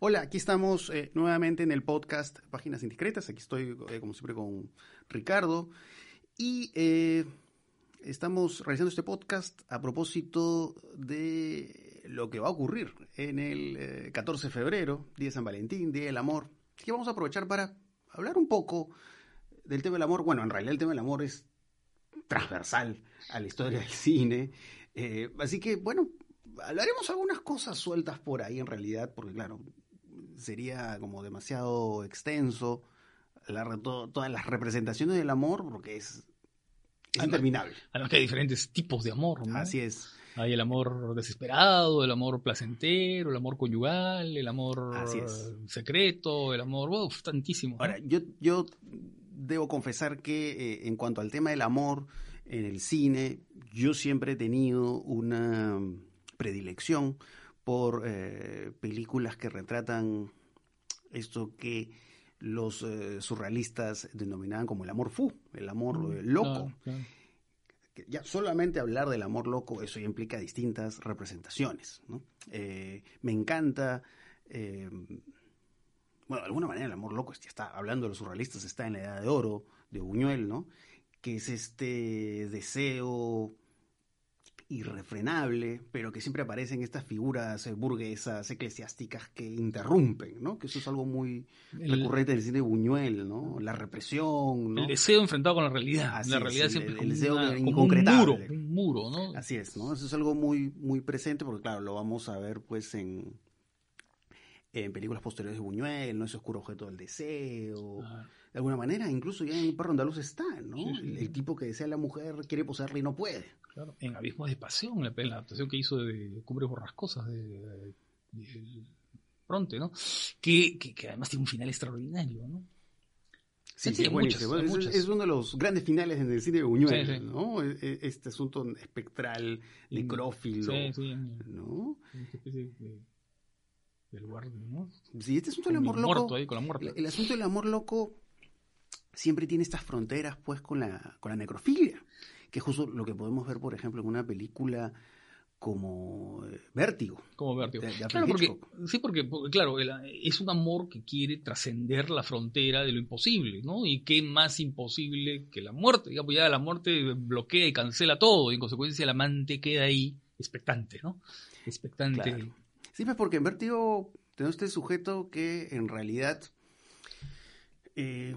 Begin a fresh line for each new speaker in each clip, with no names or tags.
Hola, aquí estamos eh, nuevamente en el podcast Páginas Indiscretas. Aquí estoy, eh, como siempre, con Ricardo. Y eh, estamos realizando este podcast a propósito de lo que va a ocurrir en el 14 de febrero, Día de San Valentín, Día del Amor. Así que vamos a aprovechar para hablar un poco del tema del amor. Bueno, en realidad el tema del amor es transversal a la historia del cine. así que, bueno, hablaremos algunas cosas sueltas por ahí en realidad, porque claro, sería como demasiado extenso todas las representaciones del amor porque es, interminable.
Además que hay diferentes tipos de amor, ¿no?
Así es.
Hay el amor desesperado, el amor placentero, el amor conyugal, el amor secreto, el amor, uff, tantísimo.
Ahora, yo, yo debo confesar que eh, en cuanto al tema del amor en el cine, yo siempre he tenido una predilección por eh, películas que retratan esto que los eh, surrealistas denominaban como el amor fu, el amor mm, eh, loco. Ya solamente hablar del amor loco, eso ya implica distintas representaciones. me encanta, bueno, de alguna manera el amor loco, ya está hablando de los surrealistas, está en la edad de oro de Buñuel, ¿no? que es este deseo irrefrenable, pero que siempre aparecen estas figuras eh, burguesas, eclesiásticas que interrumpen, ¿no? Que eso es algo muy recurrente en el cine de Buñuel, ¿no? La represión, ¿no?
El deseo enfrentado con la realidad. la realidad siempre el, deseo un muro, un muro, ¿no?
Así es, ¿no? Eso es algo muy, muy presente porque, claro, lo vamos a ver, pues, en, en películas posteriores de Buñuel, ¿no? Ese oscuro objeto del deseo. De alguna manera, incluso ya en el perro andaluz está, ¿no? el, tipo que desea a la mujer quiere poseerla y no puede
en Abismos de Pasión, la, la adaptación que hizo de Cumbres Borrascosas de, de, ¿no? Que, que, además tiene un final extraordinario, ¿no?
Sí, sí, es, uno de los grandes finales en el cine de Buñuel, ¿no? E, e, este asunto espectral, necrófilo, sí, sí, ¿no?
Del lugar, ¿no?
Sí, este asunto del amor loco, el asunto del amor loco siempre tiene estas fronteras, pues, con la, con la necrofilia que es justo lo que podemos ver, por ejemplo, en una película como eh, Vértigo.
Como Vértigo. claro, porque, sí, porque, claro, es un amor que quiere trascender la frontera de lo imposible, ¿no? Y qué más imposible que la muerte. Digamos, ya la muerte bloquea y cancela todo, y en consecuencia el amante queda ahí expectante, ¿no? Expectante.
Sí, pues porque en Vértigo tenemos este sujeto que en realidad eh,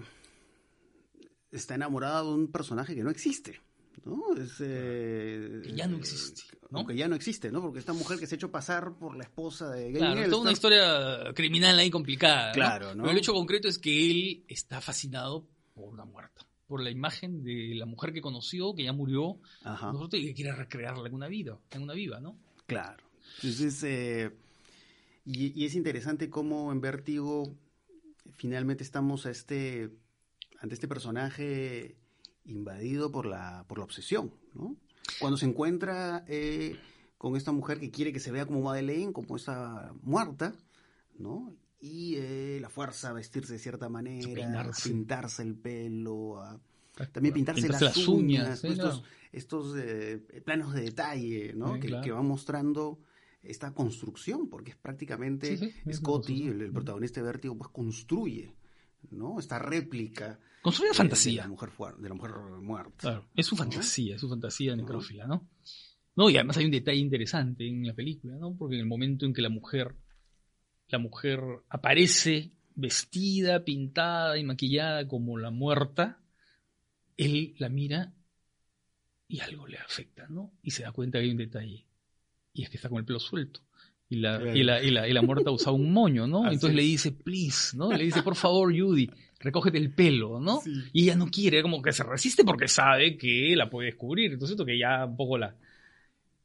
está enamorado de un personaje que no existe. ¿no?
Eh, que ya no existe. ¿no?
Que ya no existe, ¿no? Porque esta mujer que se ha hecho pasar por la esposa de
Gay Claro, toda una historia criminal ahí complicada. Claro, ¿no? Pero el hecho concreto es que él está fascinado por la muerta, por la imagen de la mujer que conoció, que ya murió, y que quiere recrearla en una vida, en una viva, ¿no?
Claro. Entonces, eh, y, y es interesante cómo en Vértigo finalmente estamos a este, ante este personaje invadido por la, por la obsesión, ¿no? Cuando se encuentra eh, con esta mujer que quiere que se vea como Madeleine, como esta muerta, ¿no? Y eh, la fuerza a vestirse de cierta manera, pintarse el pelo, también pintarse, las, uñas, estos, estos eh, planos de detalle, ¿no? que, que van mostrando esta construcción, porque es prácticamente Scotty, el, el, protagonista de Vértigo, pues construye ¿no? Esta réplica.
Construye una fantasía.
De la mujer, de la mujer muerta.
Claro, es su fantasía, es su fantasía necrófila, ¿no? No, y además hay un detalle interesante en la película, ¿no? Porque en el momento en que la mujer, la mujer aparece vestida, pintada y maquillada como la muerta, él la mira y algo le afecta, ¿no? Y se da cuenta que hay un detalle. Y es que está con el pelo suelto y la, y la, y la, y la muerta usaba un moño, ¿no? Entonces le dice, please, ¿no? Le dice, por favor, Judy, recógete el pelo, ¿no? Y ella no quiere, como que se resiste porque sabe que la puede descubrir. Entonces, esto que ya un poco la...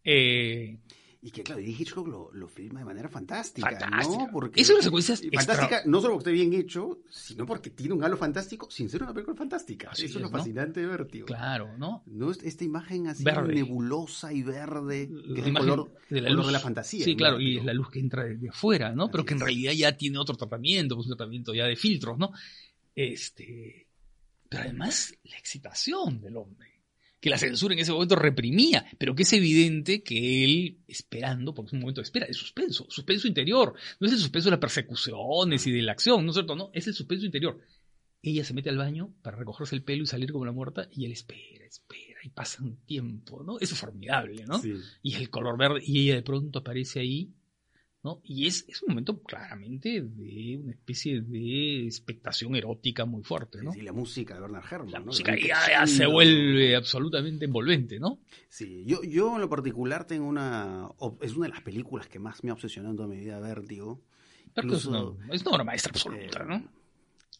Eh, y que, claro, y Hitchcock lo, lo filma de manera fantástica, fantástica. ¿no?
Porque es una secuencia
fantástica, no solo porque esté bien hecho, sino porque tiene un halo fantástico sin ser una película fantástica. Eso es, lo fascinante de Vértigo.
Claro, ¿no?
no Esta imagen así nebulosa y verde, que es el color de la, luz. de la fantasía.
Sí, claro, y es la luz que entra desde afuera, ¿no? Pero que en realidad ya tiene otro tratamiento, pues un tratamiento ya de filtros, ¿no? Este... Pero además, la excitación del hombre que la censura en ese momento reprimía, pero que es evidente que él, esperando, porque es un momento de espera, de suspenso, suspenso interior, no es el suspenso de las persecuciones y de la acción, ¿no es cierto? No, es el suspenso interior. Ella se mete al baño para recogerse el pelo y salir como la muerta, y él espera, espera, y pasa un tiempo, ¿no? Eso es formidable, ¿no? Y el color verde, y ella de pronto aparece ahí, y es, es, un momento claramente de una especie de expectación erótica muy fuerte, ¿no?
Sí, la música de Bernard Herrmann,
La música ya, se vuelve absolutamente envolvente, ¿no?
Sí, yo, yo en lo particular tengo una... Es una de las películas que más me ha obsesionado en toda mi vida, Vértigo.
Pero es, una, es una obra maestra absoluta, ¿no? Eh,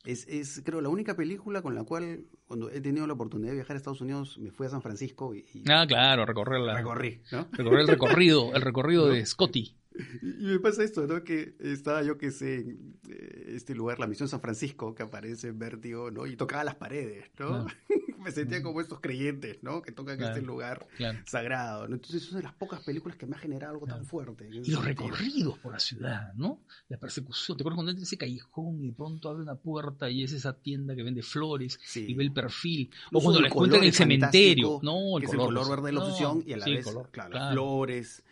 es, es, creo, la única película con la cual, cuando he tenido la oportunidad de viajar a Estados Unidos, me fui a San Francisco y...
ah, claro, recorrer la...
Recorrí, ¿no?
Recorrer el recorrido, el recorrido de Scotty.
Y me pasa esto, ¿no? Que estaba yo que sé, en eh, este lugar, la misión San Francisco, que aparece en Vértigo, ¿no? Y tocaba las paredes, ¿no? me sentía como estos creyentes, ¿no? Que tocan este lugar sagrado, ¿no? Entonces, es una de las pocas películas que me ha generado algo tan fuerte.
Y los recorridos por la ciudad, ¿no? La persecución. ¿Te acuerdas cuando entra ese callejón y de pronto abre una puerta y es esa tienda que vende flores y ve el perfil? O cuando la encuentra en el cementerio, ¿no?
El que color, es el color verde de la obsesión y a la vez, claro, las flores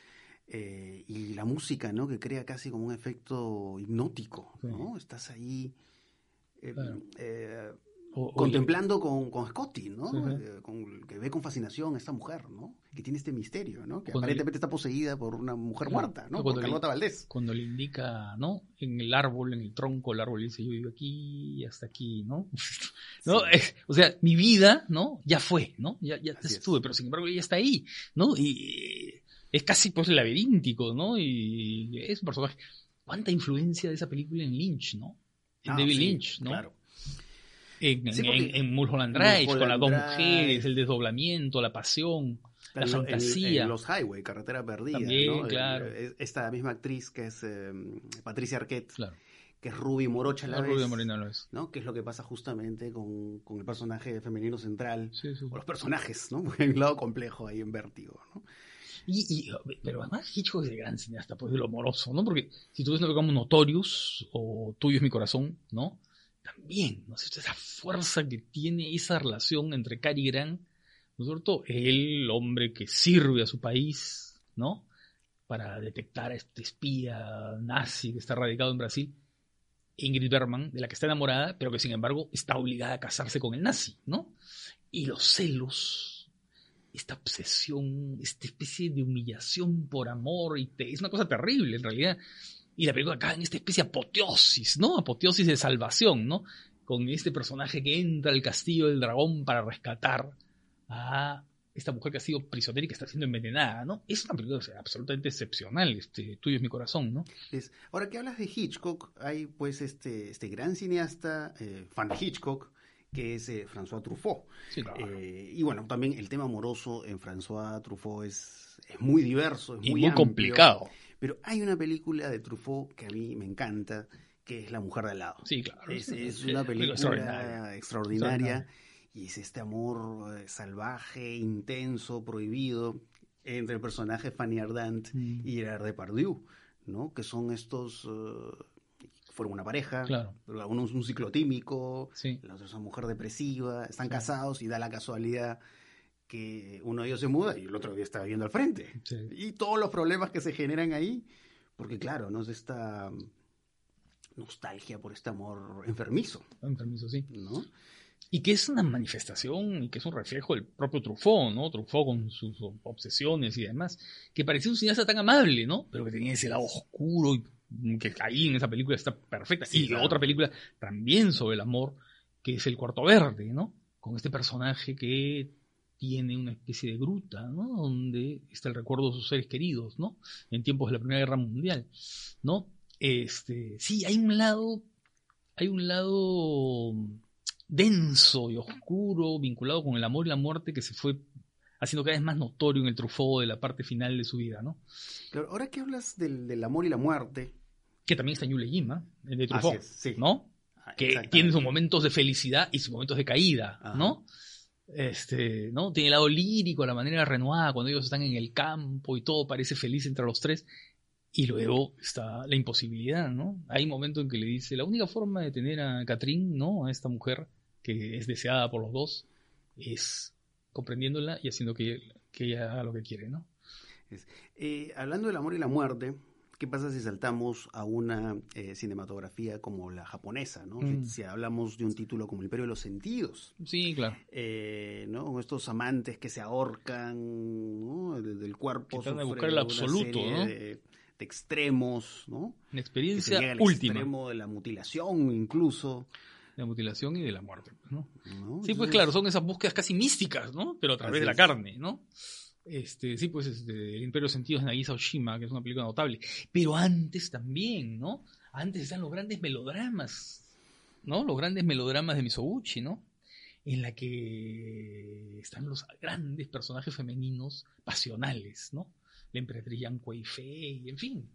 eh, y la música, ¿no? Que crea casi como un efecto hipnótico, ¿no? Estás ahí eh, eh, contemplando con, con, Scotty, ¿no? que ve con fascinación a esta mujer, ¿no? Que tiene este misterio, ¿no? Que aparentemente está poseída por una mujer muerta, ¿no? Cuando Carlota Valdés.
Cuando le indica, ¿no? En el árbol, en el tronco, el árbol dice, yo vivo aquí y hasta aquí, ¿no? ¿No? o sea, mi vida, ¿no? Ya fue, ¿no? Ya, ya estuve, pero sin embargo ella está ahí, ¿no? Y es casi pues laberíntico, ¿no? Y es un personaje. ¿Cuánta influencia de esa película en Lynch, ¿no? En ah, David Lynch, ¿no? Claro. En, Mulholland Drive, con las dos mujeres, el desdoblamiento, la pasión, la fantasía.
En, los Highway, Carretera Perdida,
También, claro.
esta misma actriz que es em, Patricia Arquette. que es Ruby Morocha a la, vez,
Morena lo es.
¿no? Que es lo que pasa justamente con, con el personaje femenino central, o los personajes, ¿no? Hay un lado complejo ahí en Vértigo, ¿no?
Y, pero además Hitchcock es el gran cineasta, pues de lo amoroso, ¿no? Porque si tú ves lo que como Notorious o Tuyo es mi corazón, ¿no? También, ¿no sé, esa fuerza que tiene esa relación entre Cary Grant, ¿no es cierto? El hombre que sirve a su país, ¿no? Para detectar a este espía nazi que está radicado en Brasil. Ingrid Bergman, de la que está enamorada, pero que sin embargo está obligada a casarse con el nazi, ¿no? Y los celos esta obsesión, esta especie de humillación por amor, y es una cosa terrible en realidad. Y la película acaba en esta especie de apoteosis, ¿no? Apoteosis de salvación, ¿no? Con este personaje que entra al castillo del dragón para rescatar a esta mujer que ha sido prisionera y que está siendo envenenada, ¿no? Es una película absolutamente excepcional, este, Tuyo es mi corazón, ¿no?
Es, ahora que hablas de Hitchcock, hay pues este, este gran cineasta, eh, fan de Hitchcock, que es eh, François Truffaut. Eh, y bueno, también el tema amoroso en François Truffaut es, es muy diverso, es muy,
muy complicado.
Pero hay una película de Truffaut que a mí me encanta, que es La mujer de al lado.
Sí, claro.
Es, una película extraordinaria, y es este amor eh, salvaje, intenso, prohibido entre el personaje Fanny Ardant mm. y Gerard Depardieu, ¿no? Que son estos fueron una pareja, uno es un ciclotímico, la otra es una mujer depresiva, están casados y da la casualidad que uno de ellos se muda y el otro día está viendo al frente. Y todos los problemas que se generan ahí, porque claro, no es esta nostalgia por este amor enfermizo.
Enfermizo, sí. Y que es una manifestación y que es un reflejo del propio Truffaut, ¿no? Truffaut con sus obsesiones y demás, que parecía un cineasta tan amable, ¿no? Pero que tenía ese lado oscuro y que ahí en esa película está perfecta. y la otra película también sobre el amor, que es El Cuarto Verde, ¿no? Con este personaje que tiene una especie de gruta, ¿no? Donde está el recuerdo de sus seres queridos, ¿no? En tiempos de la Primera Guerra Mundial, ¿no? Este, sí, hay un lado, hay un lado denso y oscuro vinculado con el amor y la muerte que se fue haciendo cada vez más notorio en el Truffaut de la parte final de su vida, ¿no?
Claro, ahora que hablas del, amor y la muerte.
Que también está en Yule Jim, el de Truffaut, ¿no? Ah, que tiene sus momentos de felicidad y sus momentos de caída, ¿no? Este, ¿no? Tiene el lado lírico, la manera renovada, cuando ellos están en el campo y todo parece feliz entre los tres. Y luego está la imposibilidad, ¿no? Hay un momento en que le dice, la única forma de tener a Catherine, ¿no? A esta mujer que es deseada por los dos, es comprendiéndola y haciendo que, que ella haga lo que quiere, ¿no?
Eh, hablando del amor y la muerte, ¿qué pasa si saltamos a una eh, cinematografía como la japonesa? ¿no?
Mm.
Si, hablamos de un título como El Imperio de los Sentidos.
Sí, claro.
Eh, ¿no? Estos amantes que se ahorcan ¿no? desde el cuerpo.
Que tratan de buscar el absoluto, ¿no?
De, de extremos, ¿no?
Una
Que se
experiencia
llega al
última
extremo de la mutilación incluso.
De la mutilación y de la muerte, ¿no?
¿no?
Sí, pues claro, son esas búsquedas casi místicas, ¿no? Pero a través de la carne, ¿no? Este, sí, pues este, El Imperio de Sentidos de Nagisa Oshima, que es una película notable. Pero antes también, ¿no? Antes están los grandes melodramas, ¿no? Los grandes melodramas de Misoguchi, ¿no? En la que están los grandes personajes femeninos pasionales, ¿no? La emperatriz Yang Kuei-fei, en fin.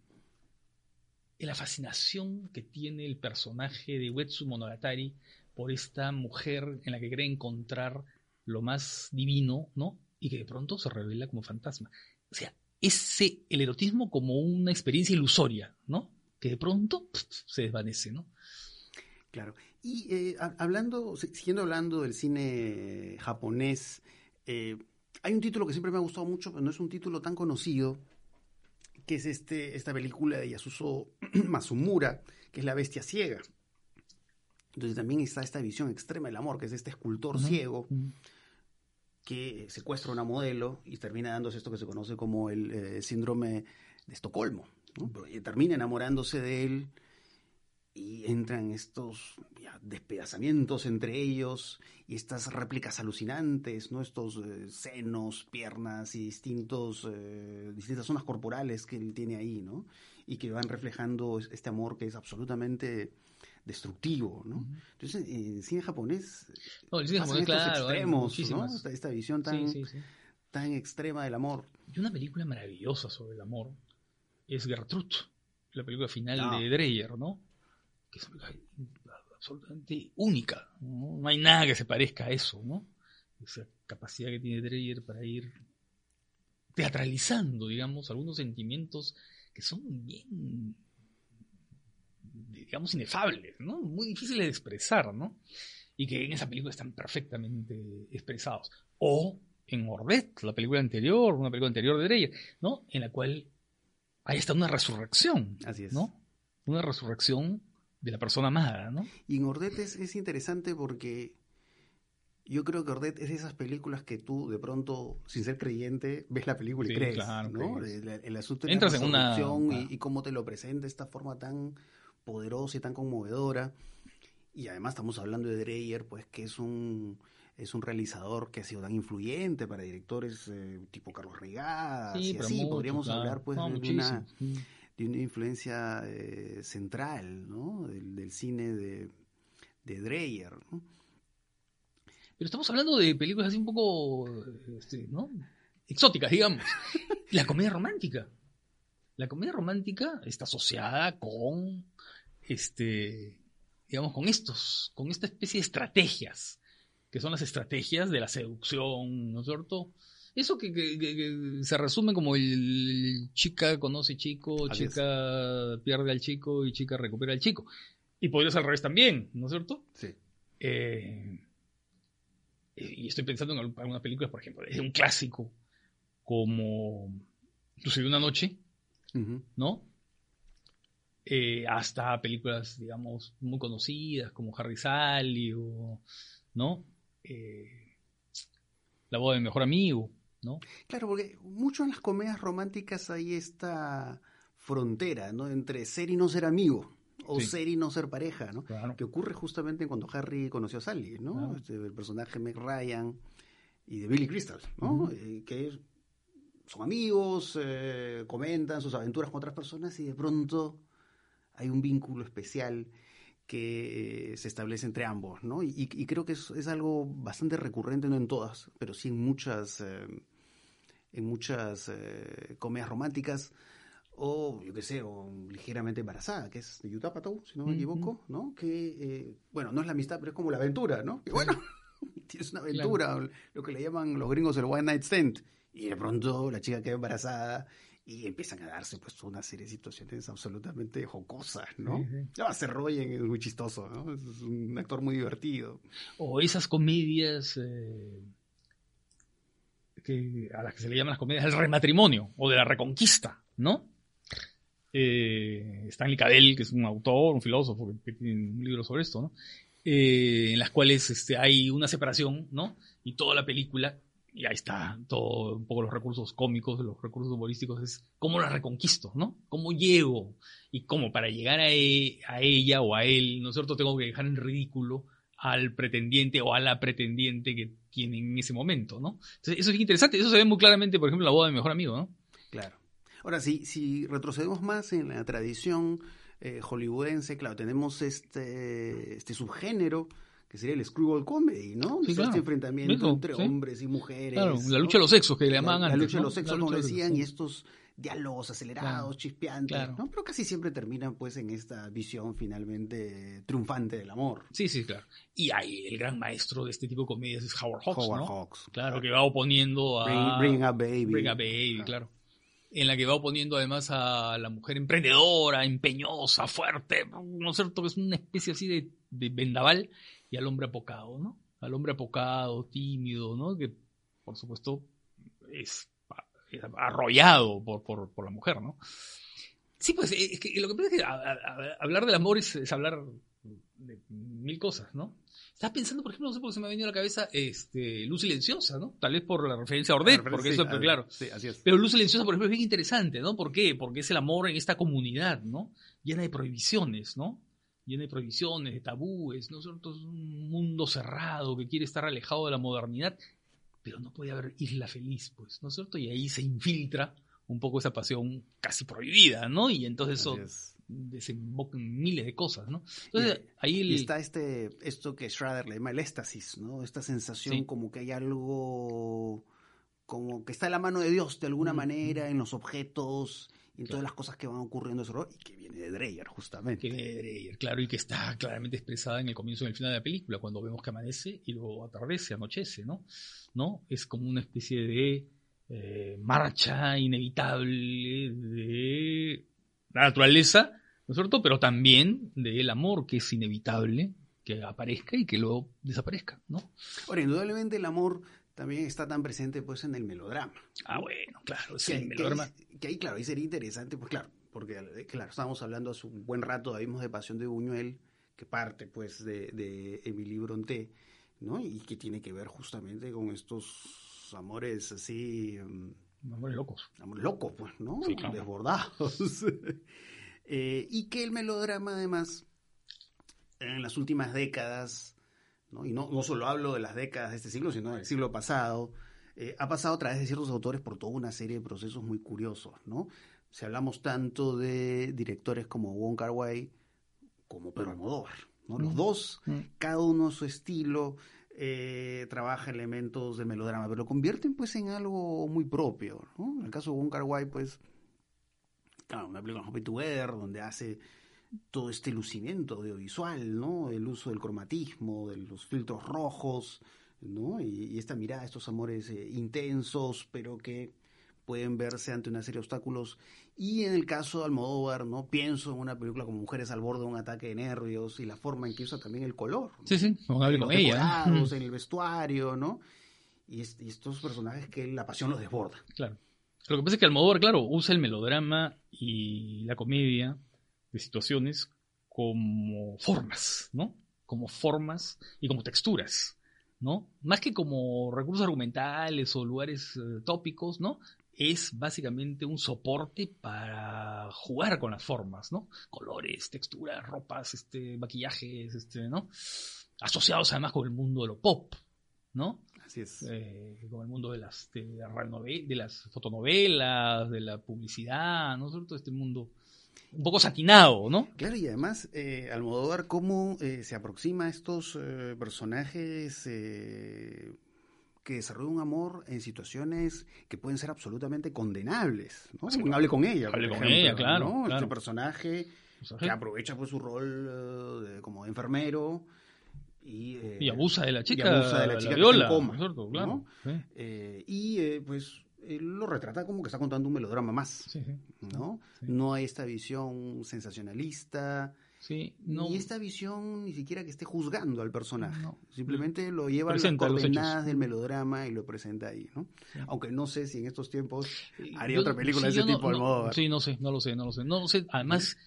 La fascinación que tiene el personaje de Uetsu Monogatari por esta mujer en la que cree encontrar lo más divino, ¿no? Y que de pronto se revela como fantasma. O sea, ese, el erotismo como una experiencia ilusoria, ¿no? Que de pronto se desvanece, ¿no?
Claro. Y eh, ha- hablando, si- siguiendo hablando del cine japonés, eh, hay un título que siempre me ha gustado mucho, pero no es un título tan conocido, que es este, esta película de Yasuzo Masumura, que es La Bestia Ciega. Entonces también está esta visión extrema del amor, que es este escultor ciego que secuestra a una modelo y termina dándose esto que se conoce como el eh, síndrome de Estocolmo. ¿no? Pero, termina enamorándose de él y entran estos ya, despedazamientos entre ellos y estas réplicas alucinantes, ¿no? estos eh, senos, piernas y distintos, eh, distintas zonas corporales que él tiene ahí, ¿no? y que van reflejando es- este amor que es absolutamente destructivo. ¿no? Entonces, en cine japonés
No, el cine japonés,
estos
claro,
extremos, ¿no? esta, esta visión tan,
Sí, sí, sí.
tan extrema del amor.
Y una película maravillosa sobre el amor es Gertrude, la película final
Ah.
de Dreyer, ¿no? Que es absolutamente única. ¿no? No hay nada que se parezca a eso, ¿no? Esa capacidad que tiene Dreyer para ir teatralizando, digamos, algunos sentimientos que son bien, digamos, inefables, ¿no? Muy difíciles de expresar, ¿no? Y que en esa película están perfectamente expresados. O en Orbet, la película anterior, una película anterior de Dreyer, ¿no? En la cual hay hasta una resurrección,
Así es.
¿no? Una resurrección de la persona amada, ¿no?
Y en Ordet es, es interesante porque yo creo que Ordet es de esas películas que tú de pronto, sin ser creyente, ves la película y
Sí,
crees,
claro,
¿no?
crees.
El, el asunto de
Entras
la
en una- claro.
y, y cómo te lo presenta de esta forma tan poderosa y tan conmovedora. Y además estamos hablando de Dreyer, pues que es un es un realizador que ha sido tan influyente para directores eh, tipo Carlos Regadas y
pero
así
mucho,
podríamos
claro.
hablar pues
No,
de,
muchísimo.
una. De una influencia eh, central ¿no? del, del cine de, de Dreyer. ¿no?
Pero estamos hablando de películas así un poco, este, ¿no? Exóticas, digamos. La comedia romántica. La comedia romántica está asociada con, este, digamos, con estos, con esta especie de estrategias, que son las estrategias de la seducción, ¿no es cierto? Eso que, que- que- que se resume como el chica conoce chico,
Así es.
chica pierde al chico y chica recupera al chico. Y podría ser al revés también, ¿no es cierto?
Sí.
Eh, y estoy pensando en al- algunas películas, por ejemplo, desde un clásico como Sucedió una noche. ¿no? Eh, hasta películas, digamos, muy conocidas como Harry Sally o, ¿no? Eh, La boda de mi mejor amigo, ¿no?
Claro, porque mucho en las comedias románticas hay esta frontera, ¿no? Entre ser y no ser amigo, o
Sí.
ser y no ser pareja, ¿no?
Claro.
Que ocurre justamente cuando Harry conoció a Sally, ¿no?
Claro.
Este, el personaje Meg Ryan y de Billy Crystal, ¿no? Eh, que son amigos, eh, comentan sus aventuras con otras personas y de pronto hay un vínculo especial que eh, se establece entre ambos, ¿no? Y, y creo que es, es algo bastante recurrente, no en todas, pero sí en muchas, en muchas eh, comedias románticas, o yo qué sé, o ligeramente embarazada, que es de Utah Patou, si no me equivoco, ¿no? Que, eh, bueno, no es la amistad, pero es como la aventura, ¿no? Que bueno, tienes una aventura, lo que le llaman los gringos el one night stand, y de pronto la chica queda embarazada y empiezan a darse pues una serie de situaciones absolutamente jocosas, ¿no?
Sí, sí.
No, Seth Rogen es muy chistoso, ¿no? Es un actor muy divertido.
O esas comedias eh, que, a las que se le llaman las comedias del rematrimonio o de la reconquista, ¿no? Eh, Stanley Cadell, que es un autor, un filósofo que, tiene un libro sobre esto, ¿no? Eh, en las cuales este, hay una separación, ¿no? Y toda la película, y ahí está todo, un poco los recursos cómicos, los recursos humorísticos, es cómo la reconquisto, ¿no? ¿Cómo llego? Y cómo para llegar a, e, a ella o a él, ¿no es cierto? Tengo que dejar en ridículo al pretendiente o a la pretendiente que tiene en ese momento, ¿no? Entonces, eso es interesante, eso se ve muy claramente, por ejemplo, en la boda de mi mejor amigo, ¿no?
Claro. Ahora, si, si retrocedemos más en la tradición eh, hollywoodense, claro, tenemos este, este subgénero que sería el screwball comedy, ¿no? Este enfrentamiento entre hombres y mujeres.
Claro, la lucha de los sexos que le llamaban
antes. La lucha de los sexos, como decían, y estos diálogos acelerados, chispeantes, ¿no? Pero casi siempre terminan pues en esta visión finalmente triunfante del amor.
Sí, sí, claro. Y ahí el gran maestro de este tipo de comedias es Howard Hawks,
Howard Hawks.
Claro, que va oponiendo
a... Bring, a Baby.
Bring a Baby, claro en la que va oponiendo además a la mujer emprendedora, empeñosa, fuerte, ¿no es cierto? Que es una especie así de, vendaval, y al hombre apocado, ¿no? Al hombre apocado, tímido, ¿no? Que por supuesto es, arrollado por, por, la mujer, ¿no? Sí, pues es que lo que pasa es que hablar del amor es hablar de mil cosas, ¿no? Estaba pensando, por ejemplo, no sé por qué se me ha venido a la cabeza este, Luz Silenciosa, ¿no? Tal vez por la referencia a Ordet, porque eso, pero claro.
Sí, así es.
Pero Luz Silenciosa, por ejemplo, es bien interesante, ¿no? ¿Por qué? Porque es el amor en esta comunidad, ¿no? Llena de prohibiciones, ¿no? Llena de prohibiciones, de tabúes, ¿no? Es un mundo cerrado que quiere estar alejado de la modernidad, pero no puede haber isla feliz, pues, ¿no es cierto? Y ahí se infiltra un poco esa pasión casi prohibida, ¿no? Y entonces eso desembocan miles de cosas, ¿no?
Entonces, ahí está este, esto que Schrader le llama el éxtasis, ¿no? Esta sensación como que hay algo, como que está en la mano de Dios de alguna manera, en los objetos, y en todas las cosas que van ocurriendo eso, y que viene de Dreyer, justamente.
Que viene de Dreyer, claro, y que está claramente expresada en el comienzo y en el final de la película, cuando vemos que amanece y luego atardece, anochece, ¿no? ¿No? Es como una especie de eh, marcha inevitable de la naturaleza ¿no es cierto? Pero también del amor que es inevitable que aparezca y que luego desaparezca, ¿no?
Ahora, indudablemente el amor también está tan presente pues en el melodrama.
Ah, bueno, claro,
sí, el melodrama. Que ahí, claro, ahí sería interesante, pues claro, porque claro, estábamos hablando hace un buen rato, vimos de Pasión de Buñuel, que parte pues de, de Emily Bronté, ¿no? Y que tiene que ver justamente con estos amores así...
Mm, amores locos.
Amores locos, pues, ¿no? Desbordados. Eh, y que el melodrama además, en las últimas décadas, ¿no? y no, no solo hablo de las décadas de este siglo, sino del siglo pasado, eh, ha pasado a través de ciertos autores por toda una serie de procesos muy curiosos. ¿no? Si hablamos tanto de directores como Wong Kar Wai como Pedro Almodóvar. ¿no? Los mm. dos, mm. cada uno a su estilo, eh, trabaja elementos de melodrama, pero lo convierten pues en algo muy propio. ¿no? En el caso de Wong Kar Wai, pues claro, una película como donde hace todo este lucimiento audiovisual, ¿no? El uso del cromatismo, de los filtros rojos, ¿no? Y, esta mirada, estos amores eh, intensos, pero que pueden verse ante una serie de obstáculos. Y en el caso de Almodóvar, ¿no? Pienso en una película como Mujeres al borde de un ataque de nervios y la forma en que usa también el color.
Sí, sí, con ella.
en el vestuario, ¿no? Y, y, estos personajes que la pasión los desborda.
Claro. Lo que pasa es que Almodóvar, claro, usa el melodrama y la comedia de situaciones como formas, ¿no? Como formas y como texturas, ¿no? Más que como recursos argumentales o lugares eh, tópicos, ¿no? Es básicamente un soporte para jugar con las formas, ¿no? Colores, texturas, ropas, este, maquillajes, este, ¿no? Asociados además con el mundo de lo pop, ¿no? Eh, con el mundo de las, de, las fotonovelas, de la publicidad, ¿no? Todo este mundo un poco satinado, ¿no?
Claro, y además, eh, Almodóvar, cómo eh, se aproxima a estos eh, personajes que desarrollan un amor en situaciones que pueden ser absolutamente condenables, ¿no? hable con ella,
hable con ella, claro,
Este personaje que aprovecha pues su rol como enfermero
eh, y, abusa de la chica,
y abusa de la chica
viola,
claro, eh, y eh, pues lo retrata como que está contando un melodrama más, ¿no? No hay esta visión sensacionalista
Sí, no.
Y esta visión ni siquiera que esté juzgando al personaje.
No.
Simplemente lo lleva a las
los
coordenadas del melodrama y lo presenta ahí, ¿no?
Sí.
Aunque no sé si en estos tiempos haría
Yo-
otra película de ese
no-
tipo,
no-
Almodóvar.
Sí, no sé, no lo sé, no lo sé. No lo sé. Además,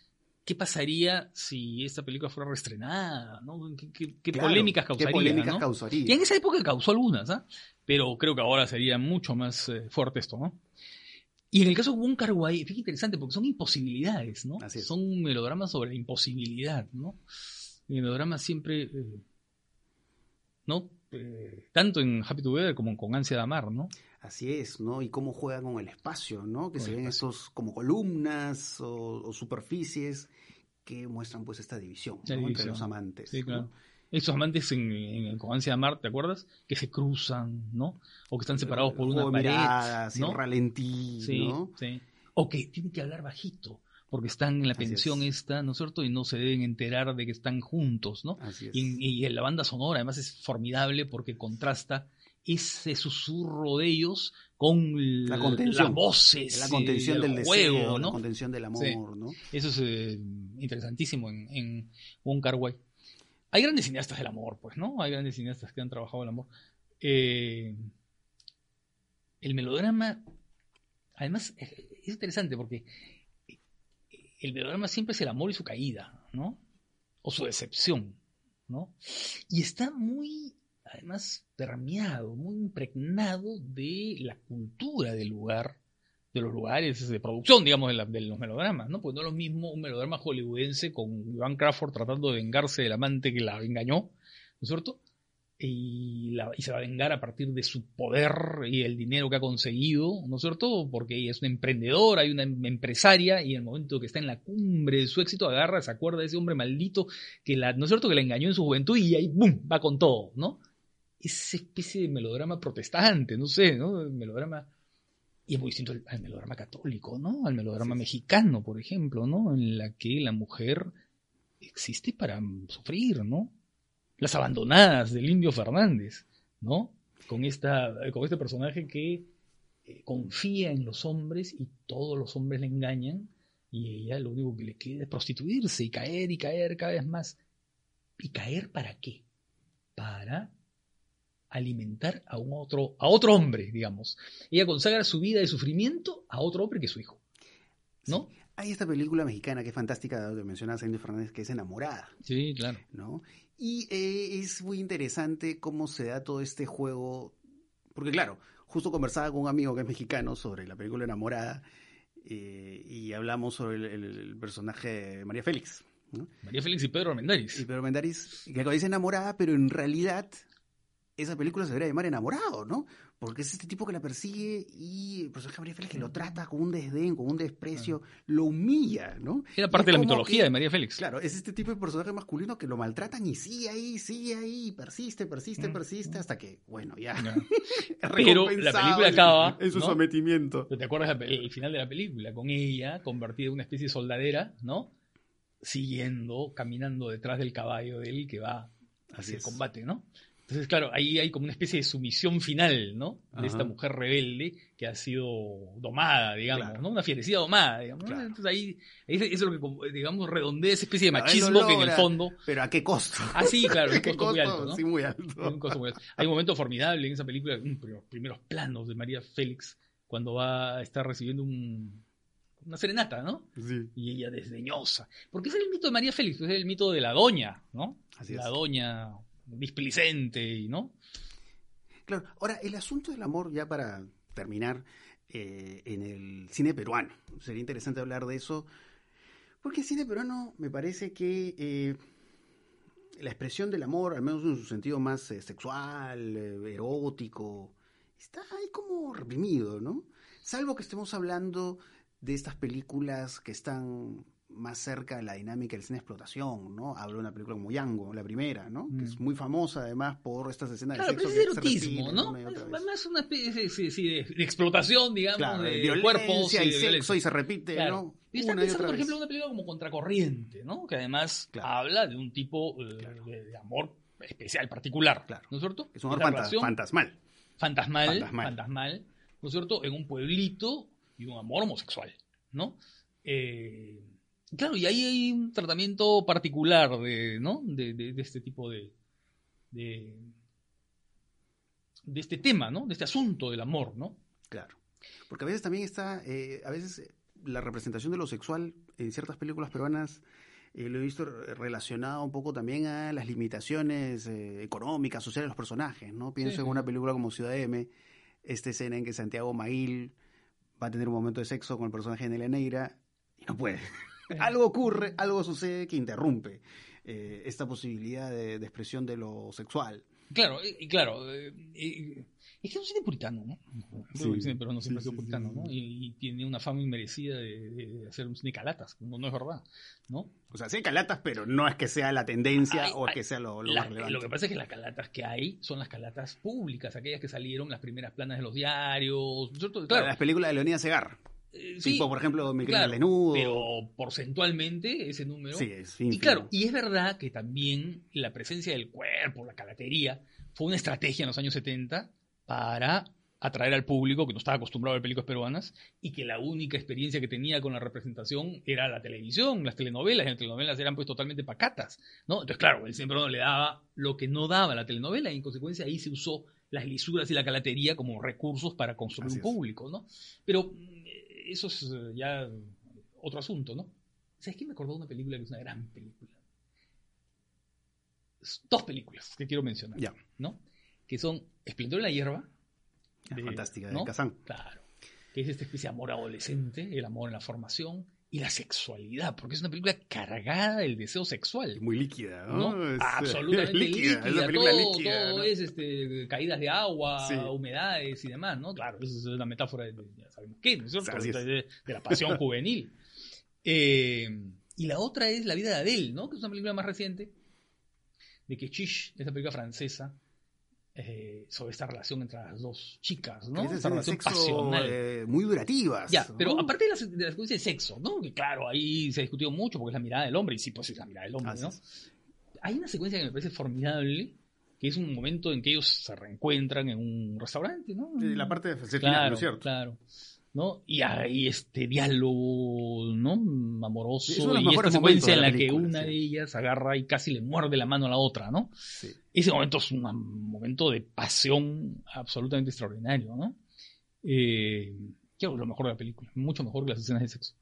¿qué pasaría si esta película fuera reestrenada? ¿no? ¿Qué, qué- qué
Claro,
polémicas causaría?
¿Qué polémicas
¿no?
causaría?
Y en esa época causó algunas, ¿ah? Pero creo que ahora sería mucho más eh, fuerte esto, ¿no? Y en el caso de Wong Kar Wai, fíjate interesante porque son imposibilidades, ¿no?
Así es.
Son melodramas sobre la imposibilidad, ¿no? Melodramas siempre, eh, ¿no? Eh, tanto en Happy Together como con Ansia de Amar, ¿no?
Así es, ¿no? Y cómo juega con el espacio, ¿no? Que
Con
se ven estos como columnas o, o superficies que muestran pues esta división, entre los amantes.
Sí,
¿no?
claro. Estos amantes en, en, con Ansia de Amar, ¿te acuerdas? Que se cruzan, ¿no? O que están separados por una pared.
miradas,
¿no?
ralentí,
Sí,
¿no?
sí. O que tienen que hablar bajito, porque están en la pensión
es.
esta, ¿no es cierto? Y no se deben enterar de que están juntos, ¿no?
Así es.
Y, y la banda sonora además es formidable porque contrasta ese susurro de ellos con
La contención.
las voces,
la contención
el
del
juego,
deseo,
¿no?
la contención del amor,
Sí.
¿no?
Eso es eh, interesantísimo en, en Wong Kar Wai. Hay grandes cineastas del amor, pues, ¿no? Hay grandes cineastas que han trabajado el amor. Eh, el melodrama, además, es interesante porque el melodrama siempre es el amor y su caída, ¿no? O su decepción, ¿no? Y está muy, además, permeado, muy impregnado de la cultura del lugar, de los lugares de producción, digamos, de, los melodramas, ¿no? Pues no es lo mismo un melodrama hollywoodense con Iván Crawford tratando de vengarse del amante que la engañó, ¿no es cierto? Y, la- y se va a vengar a partir de su poder y el dinero que ha conseguido, ¿no es cierto? Porque ella es una emprendedora, hay una em- empresaria y en el momento que está en la cumbre de su éxito agarra, se acuerda de ese hombre maldito que la, ¿no es cierto? Que la engañó en su juventud y ahí ¡bum! va con todo, ¿no? Esa especie de melodrama protestante, no sé, ¿no? El melodrama y es muy distinto al, al melodrama católico, ¿no? Al melodrama mexicano, por ejemplo, ¿no? En la que la mujer existe para sufrir, ¿no? Las abandonadas del Indio Fernández, ¿no? Con, esta, con este personaje que eh, confía en los hombres y todos los hombres le engañan y ella lo único que le queda es prostituirse y caer y caer cada vez más. ¿Y caer para qué? Para alimentar a un otro, a otro hombre, digamos. Ella consagra su vida de sufrimiento a otro hombre que es su hijo. ¿No?
Hay esta película mexicana que es fantástica, donde mencionas a Indio Fernández, que es Enamorada,
Sí, claro.
¿no? Y eh, es muy interesante cómo se da todo este juego, porque claro, justo conversaba con un amigo que es mexicano sobre la película Enamorada eh, y hablamos sobre el, el- personaje de María Félix, ¿no?
María Félix y Pedro Armendáriz.
Y Pedro Mendaris, que dice enamorada, pero en realidad esa película se debería llamar enamorado, ¿no? Porque es este tipo que la persigue y el personaje de María Félix que lo trata con un desdén, con un desprecio, lo humilla, ¿no?
Era parte de la mitología
que-
de María Félix.
Claro, es este tipo de personaje masculino que lo maltratan y sigue ahí, sigue ahí, persiste, persiste,
Mm,
persiste, hasta que, bueno, ya.
Pero la película acaba,
En su
¿no?
sometimiento.
¿Te acuerdas el final de la película? Con ella, convertida en una especie de soldadera, ¿no? Siguiendo, caminando detrás del caballo de él que va
Así
hacia el combate, ¿no? Entonces, claro, ahí hay como una especie de sumisión final, ¿no? De
Ajá.
esta mujer rebelde que ha sido domada, digamos,
Claro.
¿no? Una fierecida domada, digamos.
Claro.
Entonces ahí, ahí eso es lo que, digamos, redondea esa especie de machismo que en el fondo...
Pero ¿a qué costo?
Ah, sí, claro,
¿A
un costo muy alto, ¿no?
Sí, muy alto.
un costo muy alto. Hay un momento formidable en esa película, prim- primeros planos de María Félix, cuando va a estar recibiendo un- una serenata, ¿no?
Sí.
Y ella desdeñosa. Porque es el mito de María Félix, es el mito de la doña, ¿no?
Así
la
es.
doña displicente, ¿no?
Claro, ahora el asunto del amor, ya para terminar, eh, en el cine peruano. Sería interesante hablar de eso, porque el cine peruano me parece que eh, la expresión del amor, al menos en su sentido más eh, sexual, erótico, está ahí como reprimido, ¿no? Salvo que estemos hablando de estas películas que están más cerca de la dinámica del cine de explotación, ¿no? Hablo de una película como Yango, la primera, ¿no? Que
Mm.
es muy famosa además por estas escenas
Claro,
de
pero
sexo
es
que se
erotismo, ¿no?
una y otra
Es
vez.
más una especie de, sí, sí, de- de explotación, digamos,
Claro,
de,
de
cuerpos
y,
y de
sexo
violencia.
y se repite,
Claro.
¿no?
Y está pensando, por ejemplo, en una película como Contracorriente, ¿no? Que además
Claro.
habla de un tipo eh,
Claro.
de, amor especial, particular,
Claro.
¿no es cierto?
Es un amor fanta- fantasmal.
fantasmal,
Fantasmal.
fantasmal, ¿no es cierto? En un pueblito y un amor homosexual, ¿no? Eh, Claro, y ahí hay un tratamiento particular de, ¿no? de, de, de este tipo de, de, de este tema, ¿no? De este asunto del amor, ¿no?
Claro. Porque a veces también está, eh, a veces eh, la representación de lo sexual en ciertas películas peruanas eh, lo he visto relacionado un poco también a las limitaciones eh, económicas, sociales de los personajes, ¿no? Pienso
Sí,
en
sí.
una película como Ciudad M, esta escena en que Santiago Maguil va a tener un momento de sexo con el personaje de Nelia Neira y no puede. algo ocurre, algo sucede que interrumpe eh, esta posibilidad de, de expresión de lo sexual.
Claro, y y claro, eh, es que es un cine puritano, ¿no?
Sí,
cine peruano siempre
sí,
ha sido puritano,
sí,
¿no?
sí.
Y, y tiene una fama inmerecida de, de hacer un cine calatas, como no es verdad, ¿no?
O sea, sí hay calatas, pero no es que sea la tendencia o es que sea lo, lo
La-
más relevante.
lo que pasa es que las calatas que hay son las calatas públicas, aquellas que salieron las primeras planas de los diarios, ¿cierto?
Claro,
Claro,
las películas de Leonidas Segar.
Eh, sí,
por ejemplo, Mi
claro, pero porcentualmente ese número
Sí, es
Y claro, y es verdad que también la presencia del cuerpo, la calatería, fue una estrategia en los años 70 para atraer al público que no estaba acostumbrado a ver películas peruanas y que la única experiencia que tenía con la representación era la televisión, las telenovelas, y las telenovelas eran pues totalmente pacatas, ¿no? Entonces, claro, el siempre no le daba lo que no daba la telenovela y en consecuencia ahí se usó las lisuras y la calatería como recursos para construir
Así
un público, ¿no? Pero eso es eh, ya otro asunto, ¿no? ¿Sabes qué me acordó de una película que es una gran película? Dos películas que quiero mencionar,
Ya,
¿no? Que son Esplendor en la hierba.
ya,
de-
fantástica,
¿no?
de Kazán.
Claro. Que es esta especie de amor adolescente, el amor en la formación y la sexualidad, porque es una película cargada del deseo sexual.
Muy líquida, ¿no?
¿no?
Es,
Absolutamente
es
líquida,
es una película
todo,
líquida.
todo
¿no?
es este, caídas de agua,
Sí.
humedades y demás, ¿no? Claro, eso es una metáfora de, ya sabemos qué, ¿no es cierto?
Es.
De, de- la pasión juvenil. Eh, y la otra es La vida de Adele, ¿no? Que es una película más reciente, de que Chish, esta película francesa, eh, sobre esta relación entre las dos chicas, ¿no? Esta relación
sexo,
pasional.
eh, muy durativas.
Ya,
¿no?
pero aparte de la, de la secuencia de sexo, ¿no? Que claro, ahí se ha discutido mucho porque es la mirada del hombre, y sí, pues es la mirada del hombre,
Así
¿no?
es.
Hay una secuencia que me parece formidable, que es un momento en que ellos se reencuentran en un restaurante, ¿no?
Sí, La parte de ser final,
claro,
¿no es cierto?
claro. ¿No? Y hay este diálogo, ¿no? Amoroso.
Sí,
y esta secuencia en la, que una
sí.
de ellas agarra y casi le muerde la mano a la otra, ¿no?
Sí.
Ese momento es un momento de pasión absolutamente extraordinario, ¿no? Eh, creo lo mejor de la película, mucho mejor que las escenas de sexo.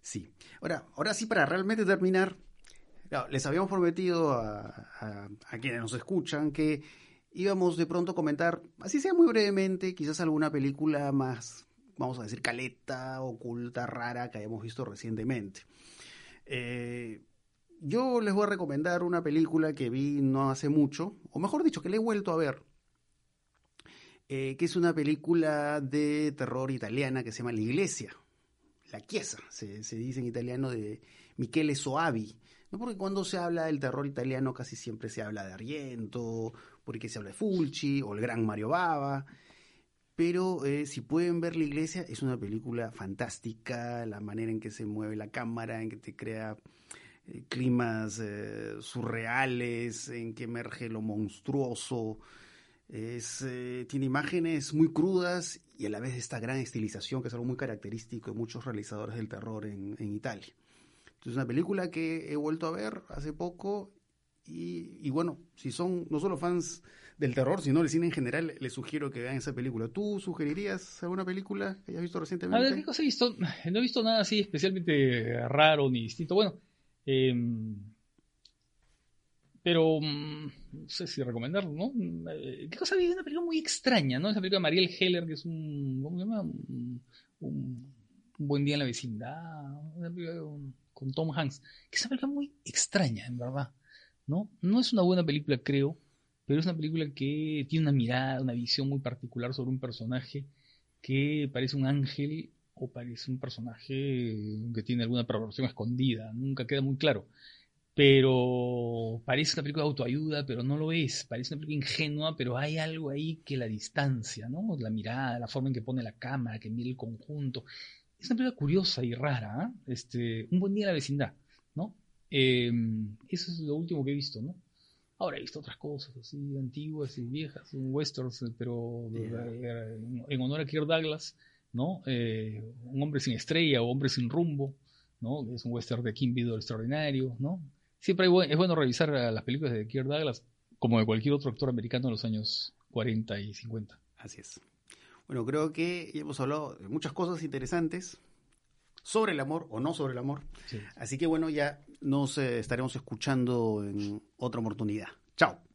Sí. Ahora, ahora sí, para realmente terminar, les habíamos prometido a, a- a quienes nos escuchan que íbamos de pronto a comentar, así sea muy brevemente, quizás alguna película más, vamos a decir, caleta, oculta, rara que hayamos visto recientemente. Eh, yo les voy a recomendar una película que vi no hace mucho, o mejor dicho, que le he vuelto a ver, eh, que es una película de terror italiana que se llama La Iglesia la Chiesa, se, dice en italiano de Michele Soavi. ¿no? Porque cuando se habla del terror italiano casi siempre se habla de Argento, porque se habla de Fulci o el gran Mario Bava. Pero eh, si pueden ver La Iglesia, es una película fantástica, la manera en que se mueve la cámara, en que te crea eh, climas eh, surreales, en que emerge lo monstruoso. Tiene imágenes muy crudas y a la vez esta gran estilización que es algo muy característico de muchos realizadores del terror en, en Italia. Es una película que he vuelto a ver hace poco y, y bueno, si son no solo fans del terror, sino del cine en general, les sugiero que vean esa película. ¿Tú sugerirías alguna película que hayas visto
A
recientemente?
ver, ¿qué cosa he visto? No he visto nada así especialmente raro ni distinto. Bueno, eh, pero mm, no sé si recomendarlo, ¿no? Eh, ¿Qué cosa vi? Una película muy extraña, ¿no? Esa película de Mariel Heller, que es un. ¿Cómo se llama? Un, buen día en la vecindad. Una película con Tom Hanks. Que es una película muy extraña, en verdad. ¿No? No es una buena película, creo. Pero es una película que tiene una mirada, una visión muy particular sobre un personaje que parece un ángel o parece un personaje que tiene alguna perversión escondida, nunca queda muy claro. Pero parece una película de autoayuda, pero no lo es. Parece una película ingenua, pero hay algo ahí que la distancia, ¿no? La mirada, la forma en que pone la cámara, que mira el conjunto. Es una película curiosa y rara, ¿ah? Este, un buen día en la vecindad. Eh, eso es lo último que he visto, ¿no? Ahora he visto otras cosas así antiguas y viejas, westerns, pero eh, en honor a Kirk Douglas, ¿no? Eh, un hombre sin estrella o hombre sin rumbo, ¿no? Es un western de Kim Vidor extraordinario, ¿no? Siempre es bueno revisar las películas de Kirk Douglas como de cualquier otro actor americano en los años 40 y 50.
Así es. Bueno, creo que ya hemos hablado de muchas cosas interesantes sobre el amor o no sobre el amor. Así que bueno, ya nos eh, estaremos escuchando en otra oportunidad. Chao.